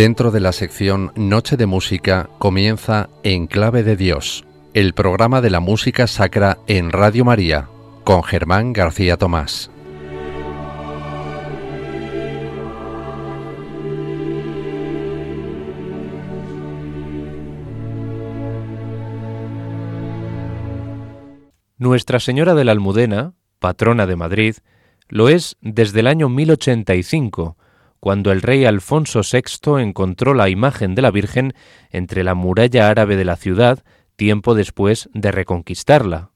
Dentro de la sección Noche de Música comienza En Clave de Dios, el programa de la música sacra en Radio María, con Germán García Tomás. Nuestra Señora de la Almudena, patrona de Madrid, lo es desde el año 1085, cuando el rey Alfonso VI encontró la imagen de la Virgen entre la muralla árabe de la ciudad tiempo después de reconquistarla.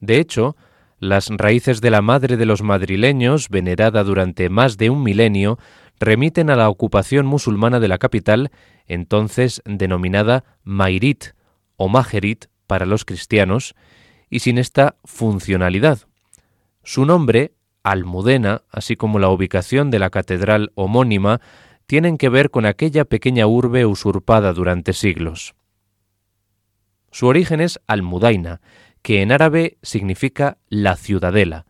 De hecho, las raíces de la Madre de los madrileños, venerada durante más de un milenio, remiten a la ocupación musulmana de la capital, entonces denominada Mairit o Majerit para los cristianos, y sin esta funcionalidad. Su nombre Almudena, así como la ubicación de la catedral homónima, tienen que ver con aquella pequeña urbe usurpada durante siglos. Su origen es Almudaina, que en árabe significa la ciudadela.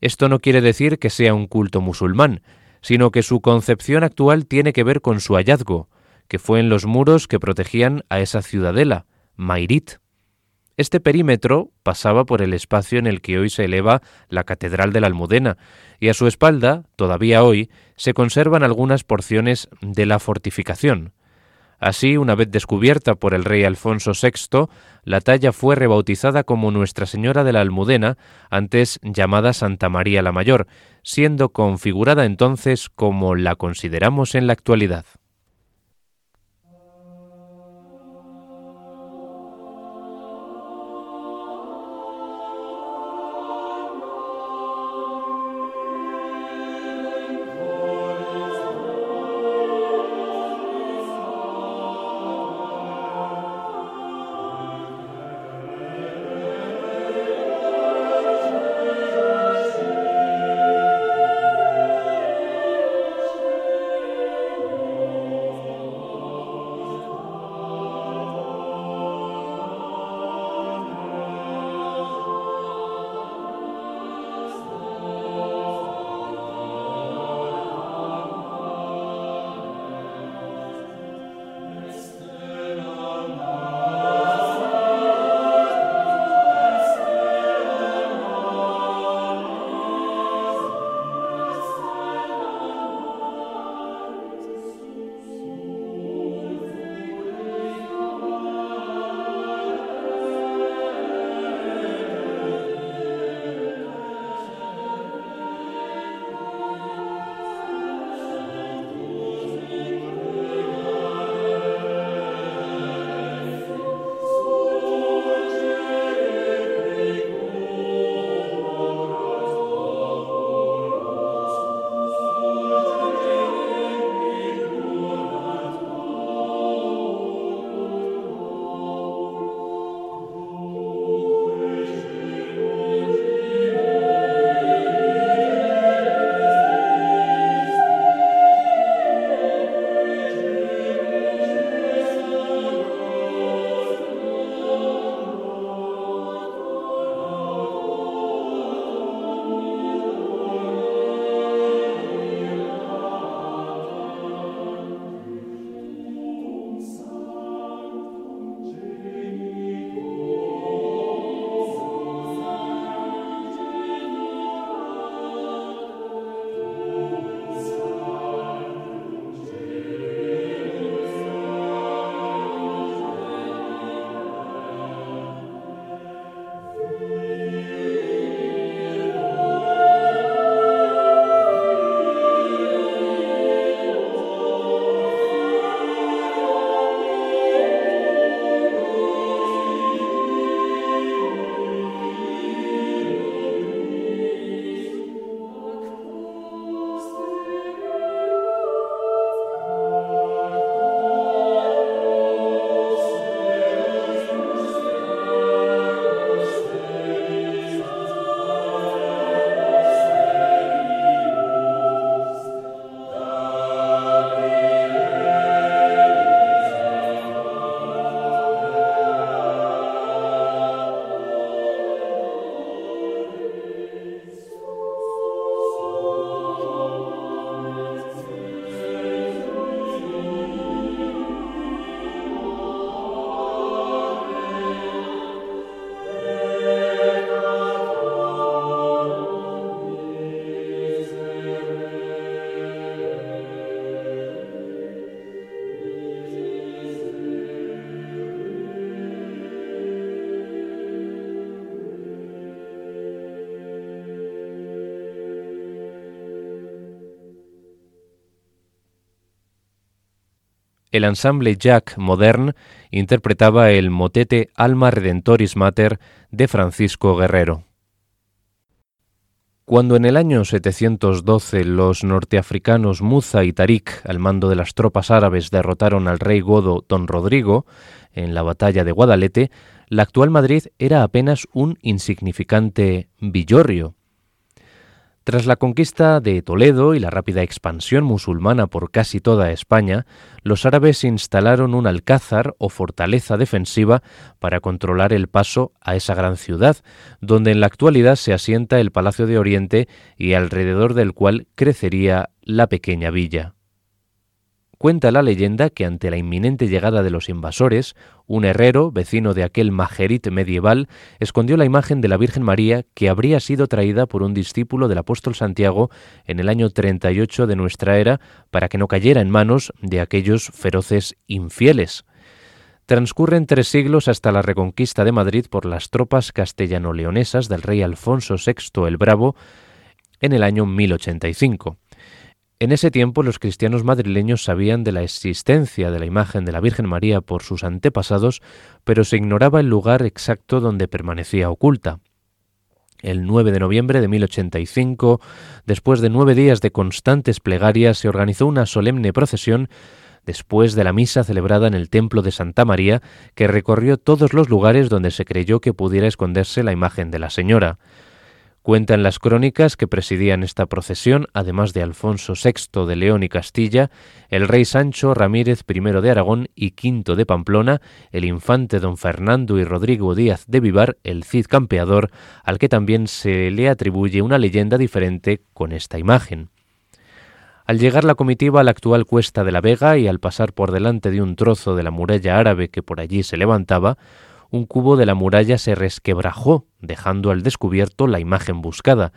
Esto no quiere decir que sea un culto musulmán, sino que su concepción actual tiene que ver con su hallazgo, que fue en los muros que protegían a esa ciudadela, Mairit. Este perímetro pasaba por el espacio en el que hoy se eleva la Catedral de la Almudena, y a su espalda, todavía hoy, se conservan algunas porciones de la fortificación. Así, una vez descubierta por el rey Alfonso VI, la talla fue rebautizada como Nuestra Señora de la Almudena, antes llamada Santa María la Mayor, siendo configurada entonces como la consideramos en la actualidad. El ensamble Jack Modern interpretaba el motete Alma Redentoris Mater de Francisco Guerrero. Cuando en el año 712 los norteafricanos Muza y Tarik, al mando de las tropas árabes, derrotaron al rey godo Don Rodrigo en la batalla de Guadalete, la actual Madrid era apenas un insignificante villorrio. Tras la conquista de Toledo y la rápida expansión musulmana por casi toda España, los árabes instalaron un alcázar o fortaleza defensiva para controlar el paso a esa gran ciudad, donde en la actualidad se asienta el Palacio de Oriente y alrededor del cual crecería la pequeña villa. Cuenta la leyenda que ante la inminente llegada de los invasores, un herrero, vecino de aquel majerit medieval, escondió la imagen de la Virgen María que habría sido traída por un discípulo del apóstol Santiago en el año 38 de nuestra era para que no cayera en manos de aquellos feroces infieles. Transcurren tres siglos hasta la reconquista de Madrid por las tropas castellano-leonesas del rey Alfonso VI el Bravo en el año 1085. En ese tiempo los cristianos madrileños sabían de la existencia de la imagen de la Virgen María por sus antepasados, pero se ignoraba el lugar exacto donde permanecía oculta. El 9 de noviembre de 1085, después de nueve días de constantes plegarias, se organizó una solemne procesión después de la misa celebrada en el Templo de Santa María, que recorrió todos los lugares donde se creyó que pudiera esconderse la imagen de la Señora. Cuentan las crónicas que presidían esta procesión, además de Alfonso VI de León y Castilla, el rey Sancho Ramírez I de Aragón y V de Pamplona, el infante don Fernando y Rodrigo Díaz de Vivar, el Cid campeador, al que también se le atribuye una leyenda diferente con esta imagen. Al llegar la comitiva a la actual Cuesta de la Vega y al pasar por delante de un trozo de la muralla árabe que por allí se levantaba, un cubo de la muralla se resquebrajó, dejando al descubierto la imagen buscada,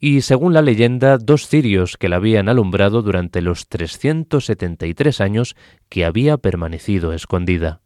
y según la leyenda, dos cirios que la habían alumbrado durante los 373 años que había permanecido escondida.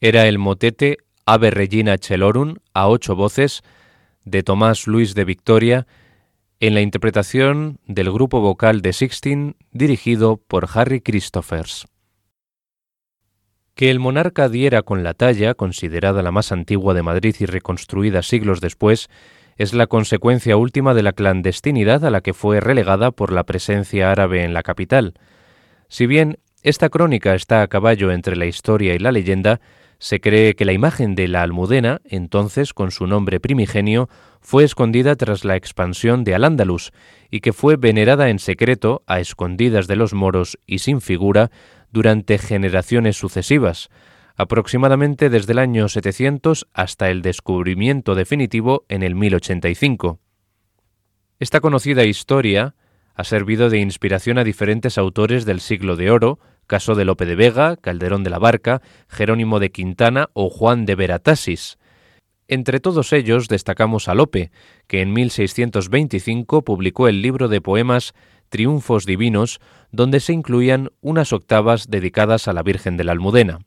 Era el motete Ave Regina Celorum a ocho voces de Tomás Luis de Victoria en la interpretación del grupo vocal de Sixteen dirigido por Harry Christophers. Que el monarca diera con la talla, considerada la más antigua de Madrid y reconstruida siglos después, es la consecuencia última de la clandestinidad a la que fue relegada por la presencia árabe en la capital. Si bien esta crónica está a caballo entre la historia y la leyenda, se cree que la imagen de la Almudena, entonces con su nombre primigenio, fue escondida tras la expansión de Al-Ándalus y que fue venerada en secreto, a escondidas de los moros y sin figura, durante generaciones sucesivas, aproximadamente desde el año 700 hasta el descubrimiento definitivo en el 1085. Esta conocida historia ha servido de inspiración a diferentes autores del siglo de oro, caso de Lope de Vega, Calderón de la Barca, Jerónimo de Quintana o Juan de Veratasis. Entre todos ellos destacamos a Lope, que en 1625 publicó el libro de poemas Triunfos Divinos, donde se incluían unas octavas dedicadas a la Virgen de la Almudena.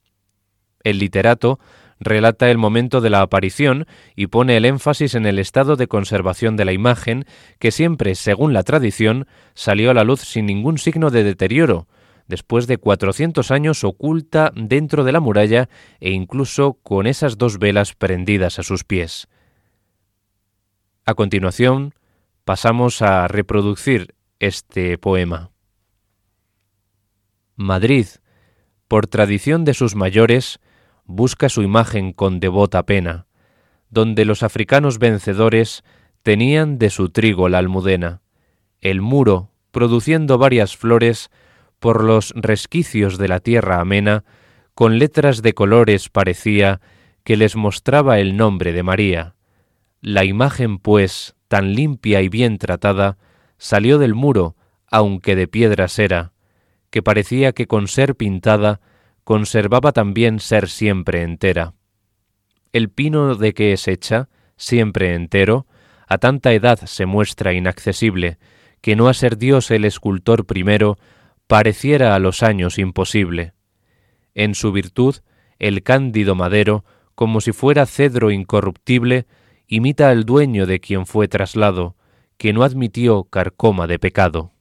El literato relata el momento de la aparición y pone el énfasis en el estado de conservación de la imagen, que siempre, según la tradición, salió a la luz sin ningún signo de deterioro, después de 400 años oculta dentro de la muralla e incluso con esas dos velas prendidas a sus pies. A continuación, pasamos a reproducir este poema. Madrid, por tradición de sus mayores, busca su imagen con devota pena, donde los africanos vencedores tenían de su trigo la almudena, el muro, produciendo varias flores, por los resquicios de la tierra amena, con letras de colores parecía que les mostraba el nombre de María. La imagen, pues, tan limpia y bien tratada, salió del muro, aunque de piedras era, que parecía que con ser pintada conservaba también ser siempre entera. El pino de que es hecha, siempre entero, a tanta edad se muestra inaccesible, que no a ser Dios el escultor primero, pareciera a los años imposible. En su virtud, el cándido madero, como si fuera cedro incorruptible, imita al dueño de quien fue traslado, que no admitió carcoma de pecado.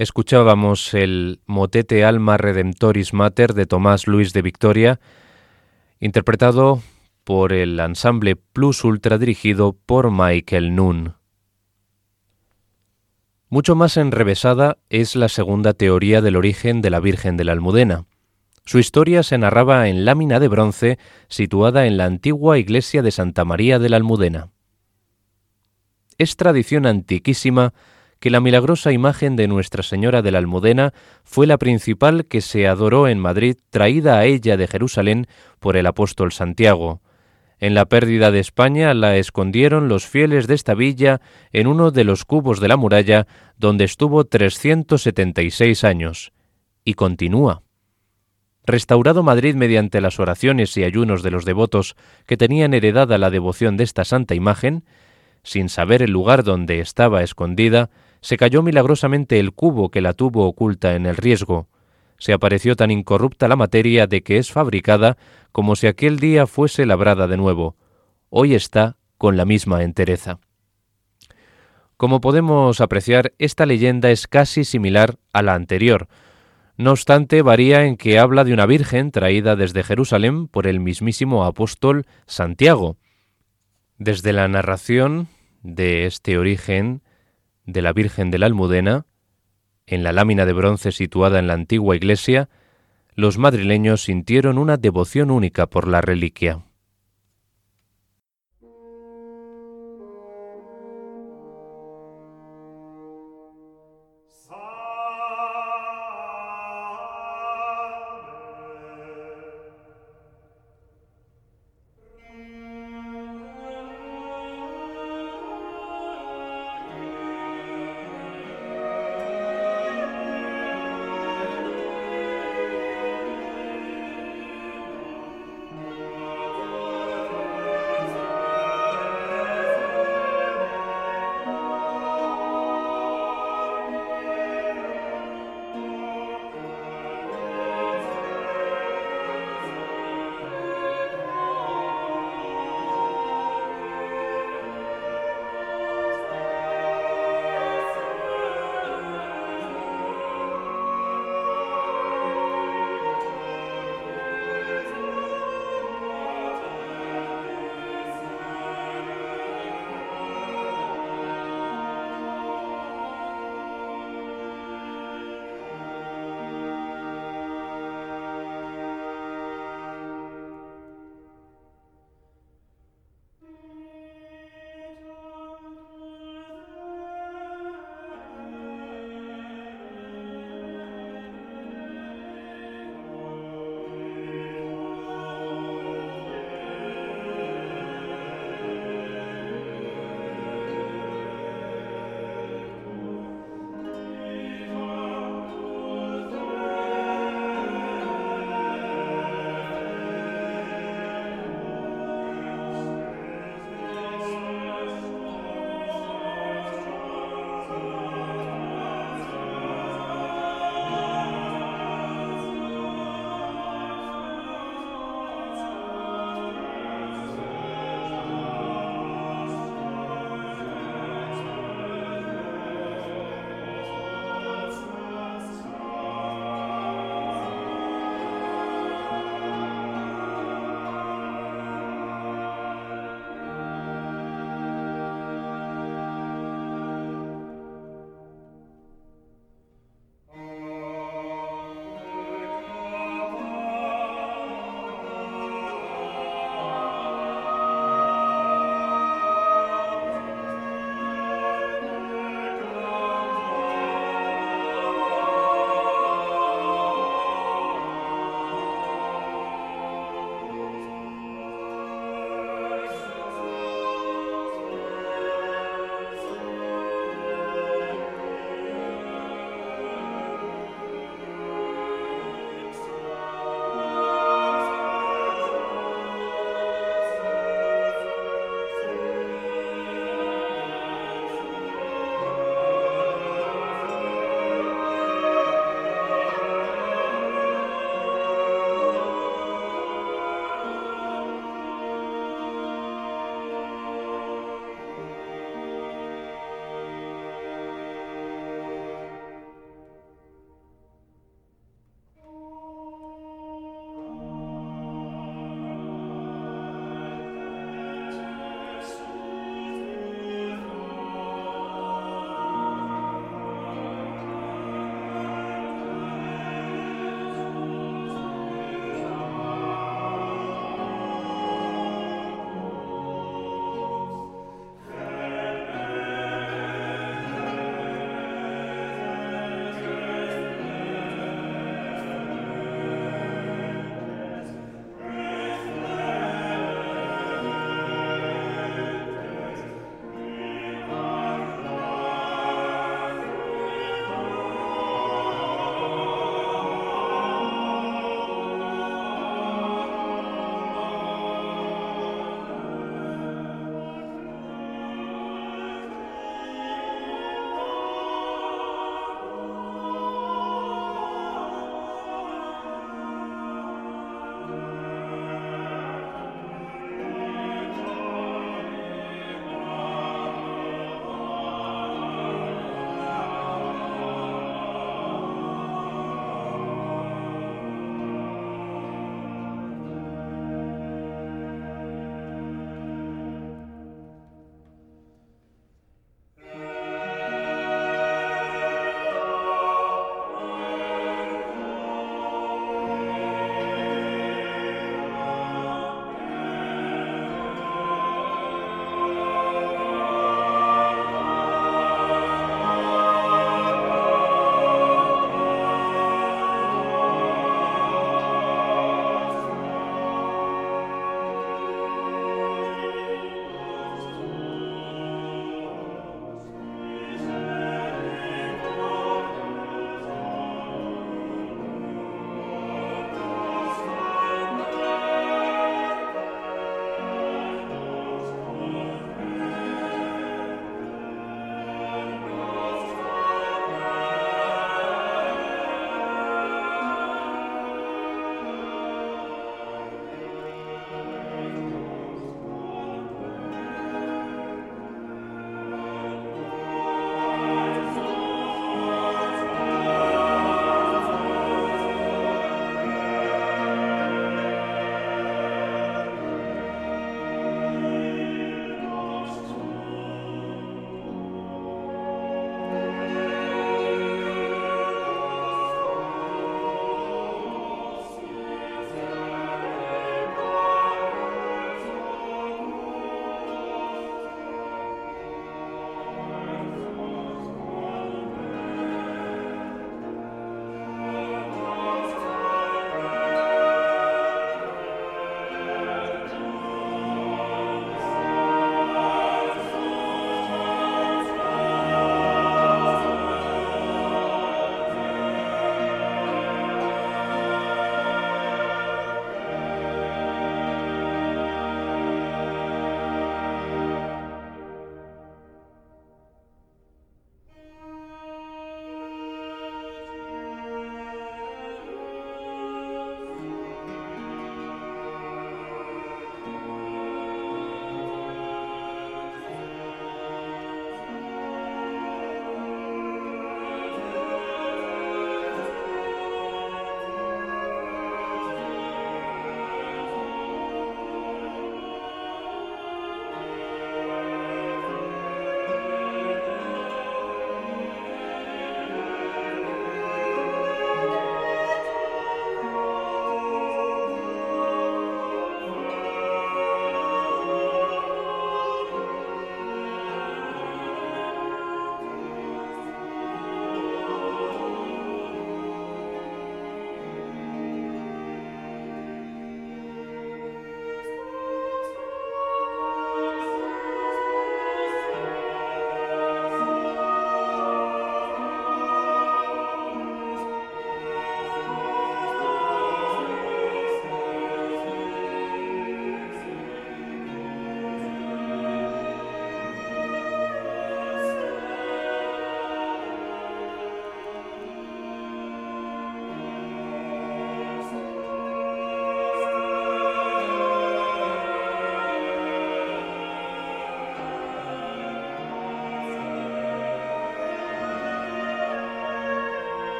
Escuchábamos el motete Alma Redemptoris Mater de Tomás Luis de Victoria, interpretado por el ensamble Plus Ultra dirigido por Michael Nun. Mucho más enrevesada es la segunda teoría del origen de la Virgen de la Almudena. Su historia se narraba en lámina de bronce situada en la antigua iglesia de Santa María de la Almudena. Es tradición antiquísima que la milagrosa imagen de Nuestra Señora de la Almudena fue la principal que se adoró en Madrid, traída a ella de Jerusalén por el apóstol Santiago. En la pérdida de España la escondieron los fieles de esta villa en uno de los cubos de la muralla, donde estuvo 376 años. Y continúa. Restaurado Madrid mediante las oraciones y ayunos de los devotos que tenían heredada la devoción de esta santa imagen, sin saber el lugar donde estaba escondida, se cayó milagrosamente el cubo que la tuvo oculta en el riesgo. Se apareció tan incorrupta la materia de que es fabricada como si aquel día fuese labrada de nuevo. Hoy está con la misma entereza. Como podemos apreciar, esta leyenda es casi similar a la anterior. No obstante, varía en que habla de una virgen traída desde Jerusalén por el mismísimo apóstol Santiago. Desde la narración de este origen de la Virgen de la Almudena, en la lámina de bronce situada en la antigua iglesia, los madrileños sintieron una devoción única por la reliquia.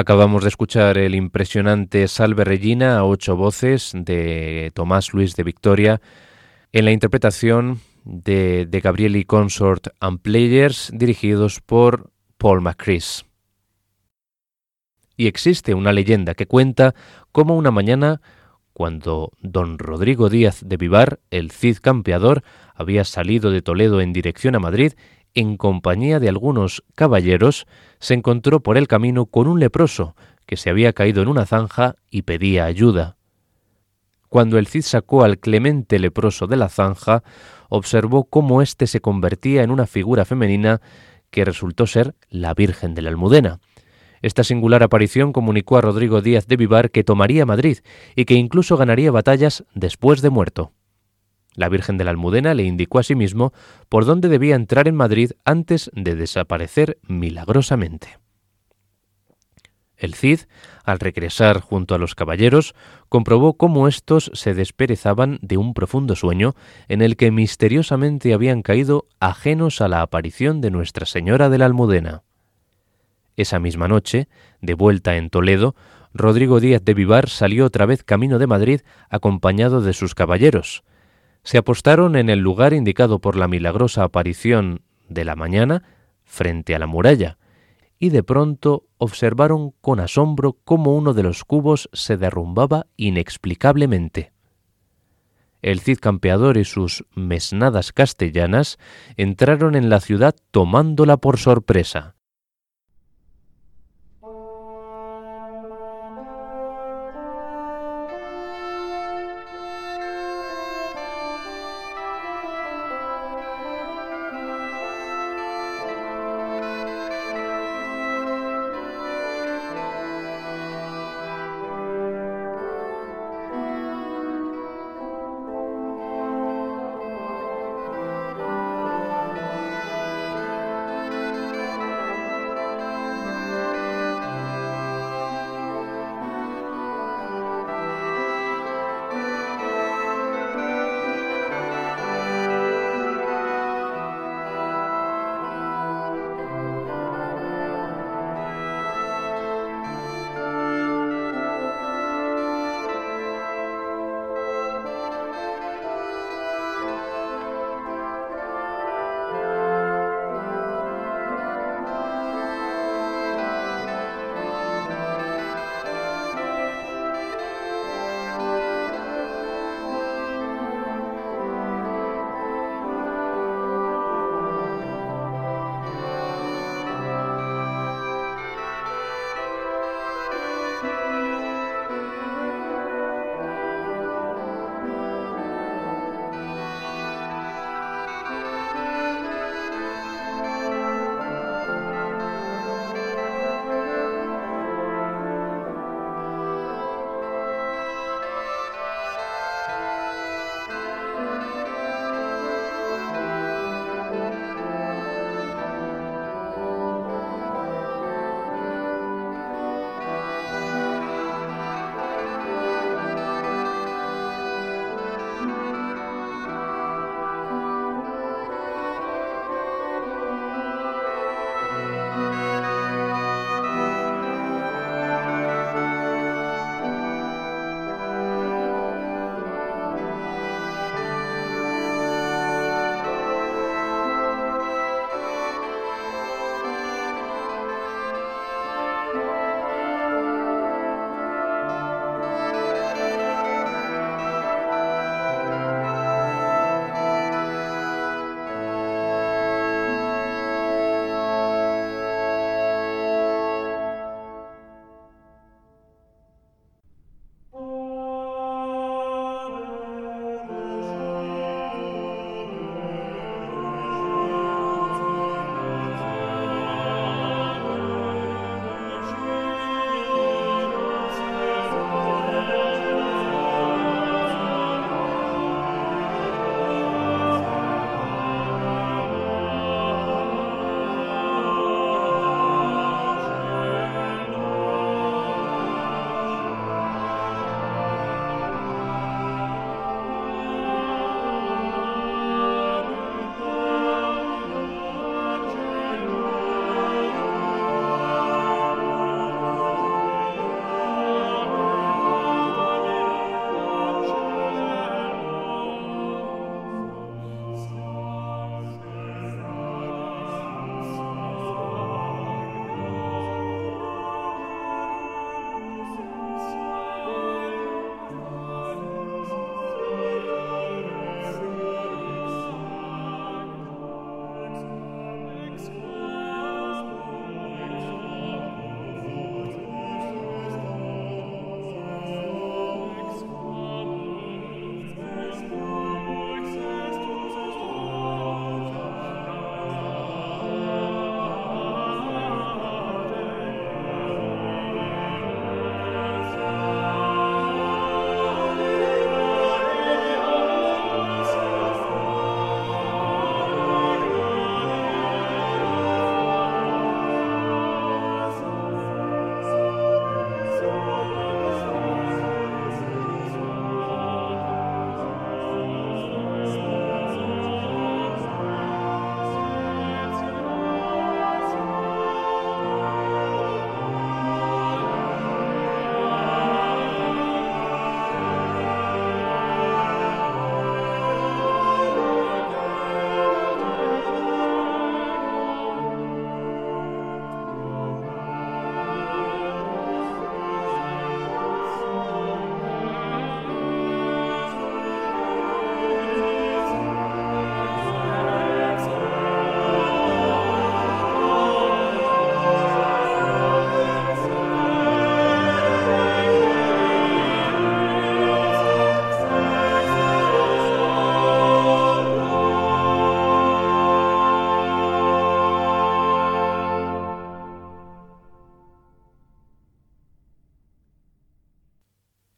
Acabamos de escuchar el impresionante Salve Regina a ocho voces de Tomás Luis de Victoria en la interpretación de, de Gabrieli Consort and Players dirigidos por Paul McCris. Y existe una leyenda que cuenta cómo una mañana, cuando don Rodrigo Díaz de Vivar, el Cid campeador, había salido de Toledo en dirección a Madrid, en compañía de algunos caballeros, se encontró por el camino con un leproso que se había caído en una zanja y pedía ayuda. Cuando el Cid sacó al clemente leproso de la zanja, observó cómo éste se convertía en una figura femenina que resultó ser la Virgen de la Almudena. Esta singular aparición comunicó a Rodrigo Díaz de Vivar que tomaría Madrid y que incluso ganaría batallas después de muerto. La Virgen de la Almudena le indicó asimismo por dónde debía entrar en Madrid antes de desaparecer milagrosamente. El Cid, al regresar junto a los caballeros, comprobó cómo éstos se desperezaban de un profundo sueño en el que misteriosamente habían caído ajenos a la aparición de Nuestra Señora de la Almudena. Esa misma noche, de vuelta en Toledo, Rodrigo Díaz de Vivar salió otra vez camino de Madrid acompañado de sus caballeros, se apostaron en el lugar indicado por la milagrosa aparición de la mañana frente a la muralla, y de pronto observaron con asombro cómo uno de los cubos se derrumbaba inexplicablemente. El Cid campeador y sus mesnadas castellanas entraron en la ciudad tomándola por sorpresa.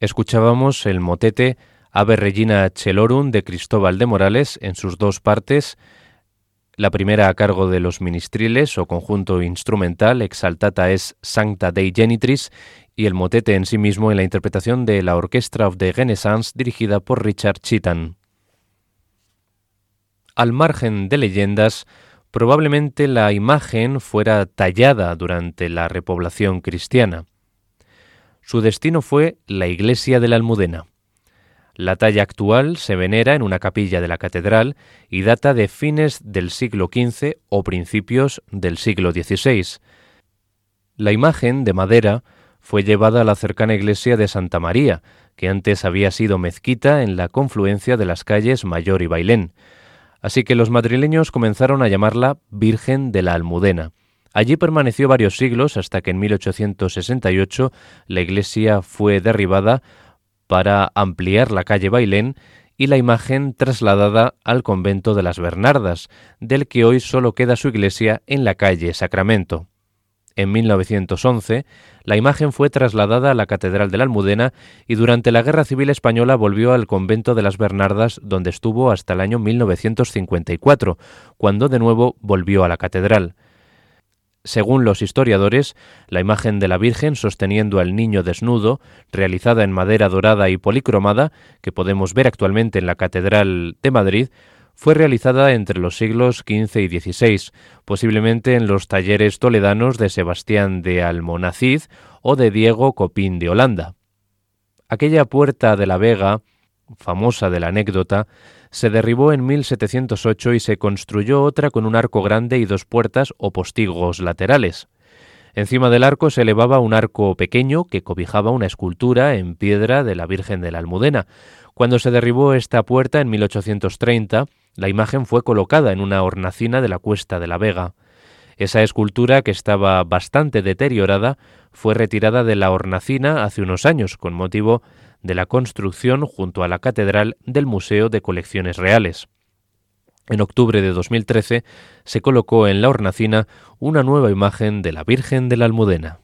Escuchábamos el motete Ave Regina Celorum de Cristóbal de Morales en sus dos partes, la primera a cargo de los ministriles o conjunto instrumental Exaltata es Sancta Dei Genitris y el motete en sí mismo en la interpretación de la Orquestra of the Renaissance dirigida por Richard Cheatham. Al margen de leyendas, probablemente la imagen fuera tallada durante la repoblación cristiana. Su destino fue la iglesia de la Almudena. La talla actual se venera en una capilla de la catedral y data de fines del siglo XV o principios del siglo XVI. La imagen de madera fue llevada a la cercana iglesia de Santa María, que antes había sido mezquita en la confluencia de las calles Mayor y Bailén. Así que los madrileños comenzaron a llamarla Virgen de la Almudena. Allí permaneció varios siglos hasta que en 1868 la iglesia fue derribada para ampliar la calle Bailén y la imagen trasladada al convento de las Bernardas, del que hoy solo queda su iglesia en la calle Sacramento. En 1911, la imagen fue trasladada a la Catedral de la Almudena y durante la Guerra Civil Española volvió al convento de las Bernardas, donde estuvo hasta el año 1954, cuando de nuevo volvió a la catedral. Según los historiadores, la imagen de la Virgen sosteniendo al niño desnudo, realizada en madera dorada y policromada, que podemos ver actualmente en la Catedral de Madrid, fue realizada entre los siglos XV y XVI, posiblemente en los talleres toledanos de Sebastián de Almonacid o de Diego Copín de Holanda. Aquella puerta de la Vega, famosa de la anécdota, se derribó en 1708 y se construyó otra con un arco grande y dos puertas o postigos laterales. Encima del arco se elevaba un arco pequeño que cobijaba una escultura en piedra de la Virgen de la Almudena. Cuando se derribó esta puerta en 1830, la imagen fue colocada en una hornacina de la Cuesta de la Vega. Esa escultura, que estaba bastante deteriorada, fue retirada de la hornacina hace unos años con motivo de la construcción junto a la Catedral del Museo de Colecciones Reales. En octubre de 2013 se colocó en la hornacina una nueva imagen de la Virgen de la Almudena.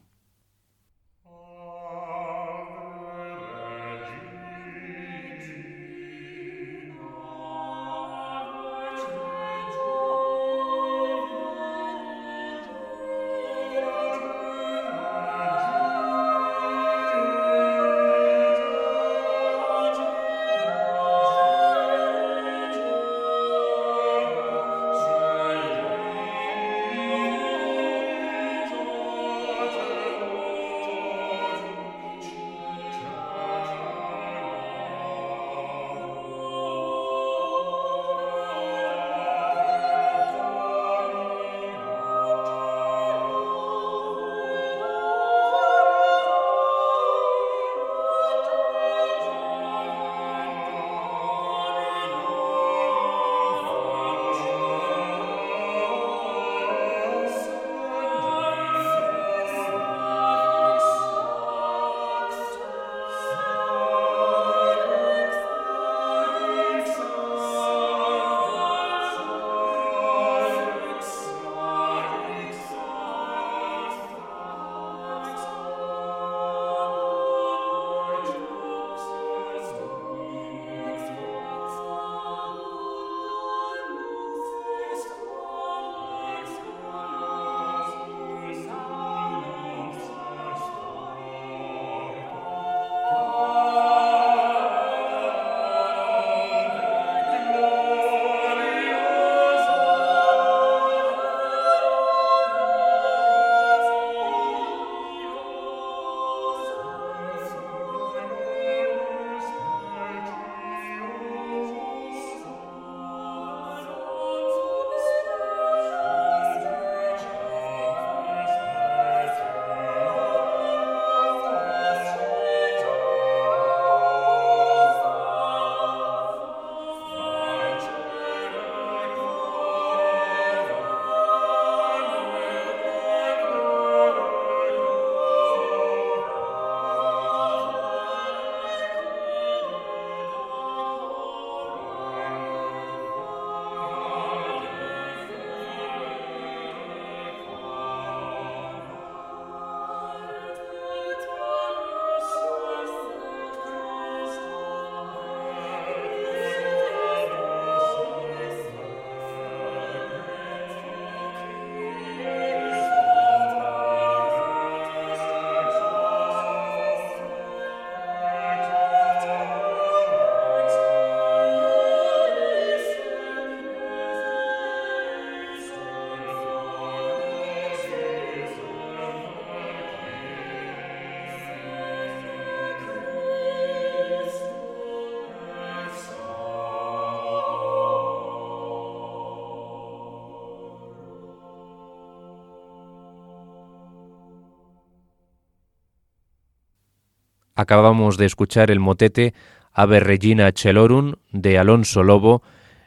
Acabamos de escuchar el motete Ave Regina Celorum de Alonso Lobo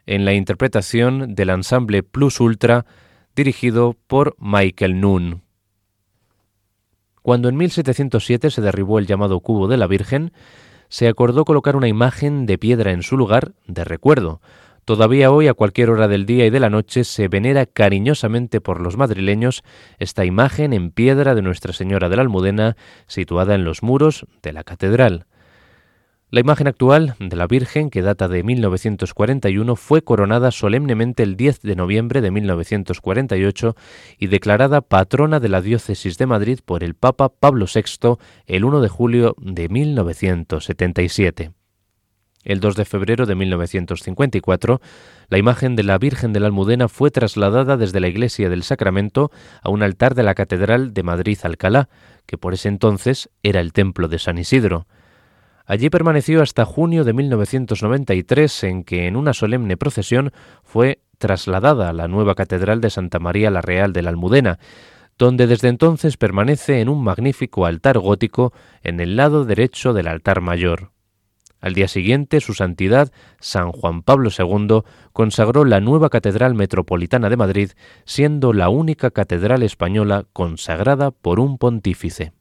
en la interpretación del ensamble Plus Ultra dirigido por Michael Noon. Cuando en 1707 se derribó el llamado cubo de la Virgen, se acordó colocar una imagen de piedra en su lugar de recuerdo. Todavía hoy, a cualquier hora del día y de la noche, se venera cariñosamente por los madrileños esta imagen en piedra de Nuestra Señora de la Almudena, situada en los muros de la catedral. La imagen actual de la Virgen, que data de 1941, fue coronada solemnemente el 10 de noviembre de 1948 y declarada patrona de la diócesis de Madrid por el Papa Pablo VI el 1 de julio de 1977. El 2 de febrero de 1954, la imagen de la Virgen de la Almudena fue trasladada desde la Iglesia del Sacramento a un altar de la Catedral de Madrid-Alcalá, que por ese entonces era el templo de San Isidro. Allí permaneció hasta junio de 1993, en que en una solemne procesión fue trasladada a la nueva Catedral de Santa María la Real de la Almudena, donde desde entonces permanece en un magnífico altar gótico en el lado derecho del altar mayor. Al día siguiente, su santidad, San Juan Pablo II, consagró la nueva Catedral Metropolitana de Madrid, siendo la única catedral española consagrada por un pontífice.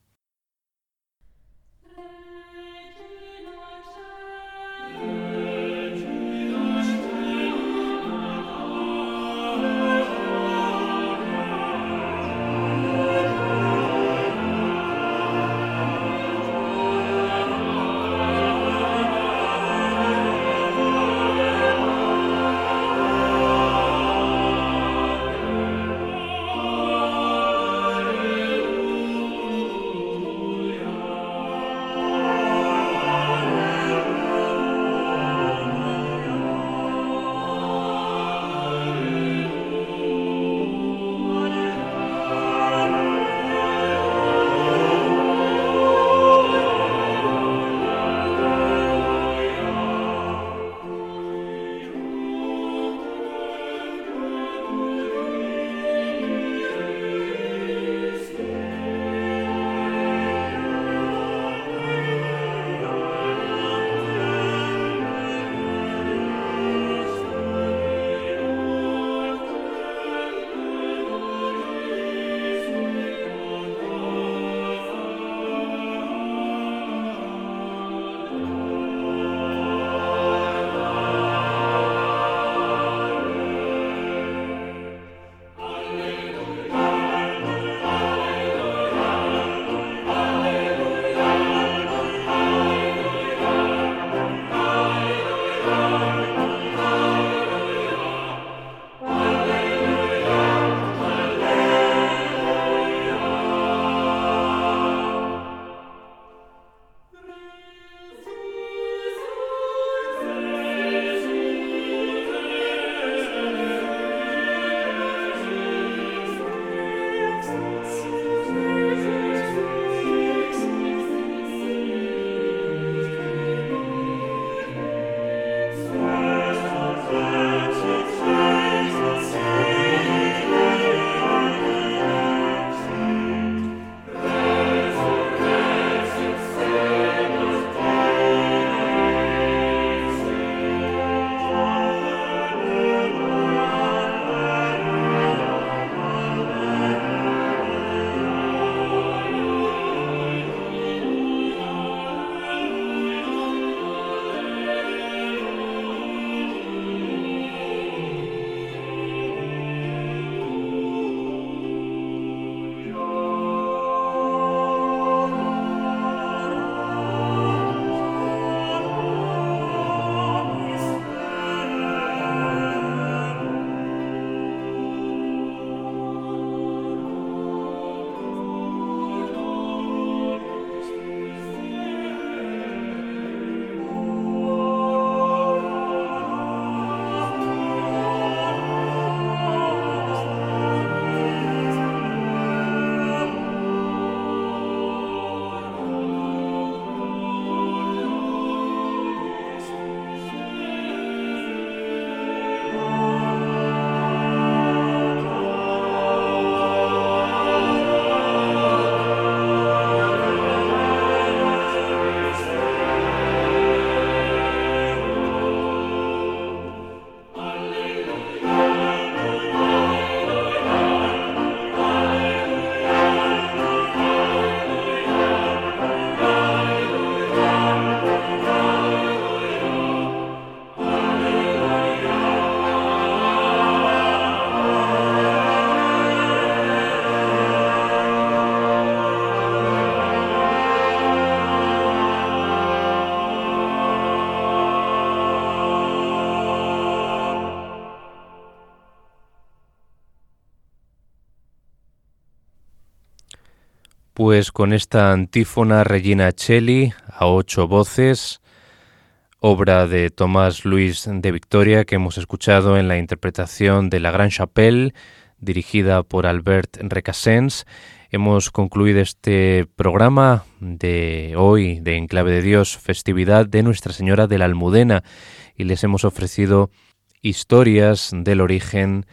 Pues con esta antífona Regina Celli a ocho voces, obra de Tomás Luis de Victoria que hemos escuchado en la interpretación de La Gran Chapelle, dirigida por Albert Recassens. Hemos concluido este programa de hoy de Enclave de Dios, festividad de Nuestra Señora de la Almudena, y les hemos ofrecido historias del origen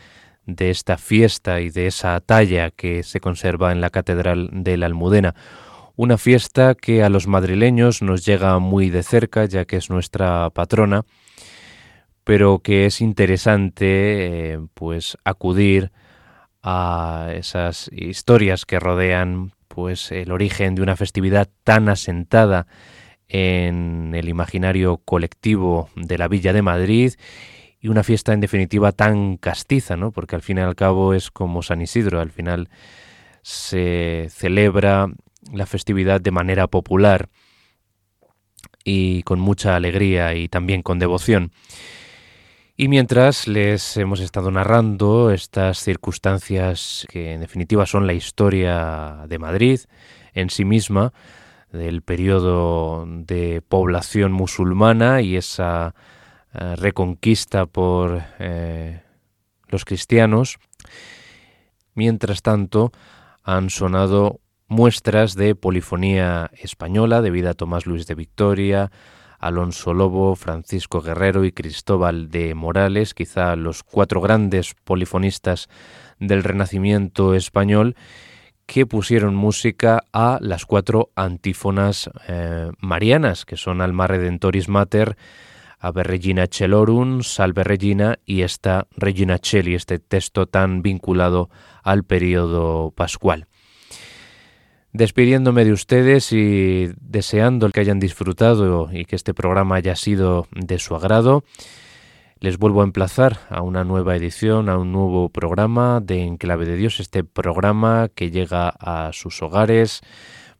de esta fiesta y de esa talla que se conserva en la Catedral de la Almudena. Una fiesta que a los madrileños nos llega muy de cerca, ya que es nuestra patrona, pero que es interesante eh, pues acudir a esas historias que rodean pues el origen de una festividad tan asentada en el imaginario colectivo de la Villa de Madrid y una fiesta en definitiva tan castiza, ¿no? Porque al fin y al cabo es como San Isidro, al final se celebra la festividad de manera popular y con mucha alegría y también con devoción. Y mientras les hemos estado narrando estas circunstancias que en definitiva son la historia de Madrid en sí misma, del periodo de población musulmana y esa eh, reconquista por eh, los cristianos. Mientras tanto, han sonado muestras de polifonía española debido a Tomás Luis de Victoria, Alonso Lobo, Francisco Guerrero y Cristóbal de Morales, quizá los cuatro grandes polifonistas del Renacimiento español, que pusieron música a las cuatro antífonas eh, marianas, que son Alma Redentoris Mater, Ave Regina Celorum, Salve Regina y esta Regina Celi, este texto tan vinculado al periodo pascual. Despidiéndome de ustedes y deseando que hayan disfrutado y que este programa haya sido de su agrado, les vuelvo a emplazar a una nueva edición, a un nuevo programa de Enclave de Dios, este programa que llega a sus hogares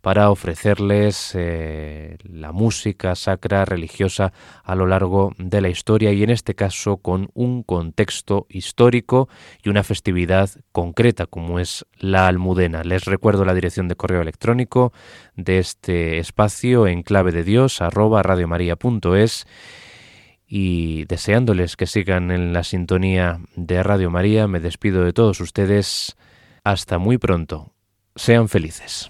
para ofrecerles eh, la música sacra religiosa a lo largo de la historia y en este caso con un contexto histórico y una festividad concreta como es la almudena. Les recuerdo la dirección de correo electrónico de este espacio en clave de Dios y deseándoles que sigan en la sintonía de Radio María, me despido de todos ustedes. Hasta muy pronto. Sean felices.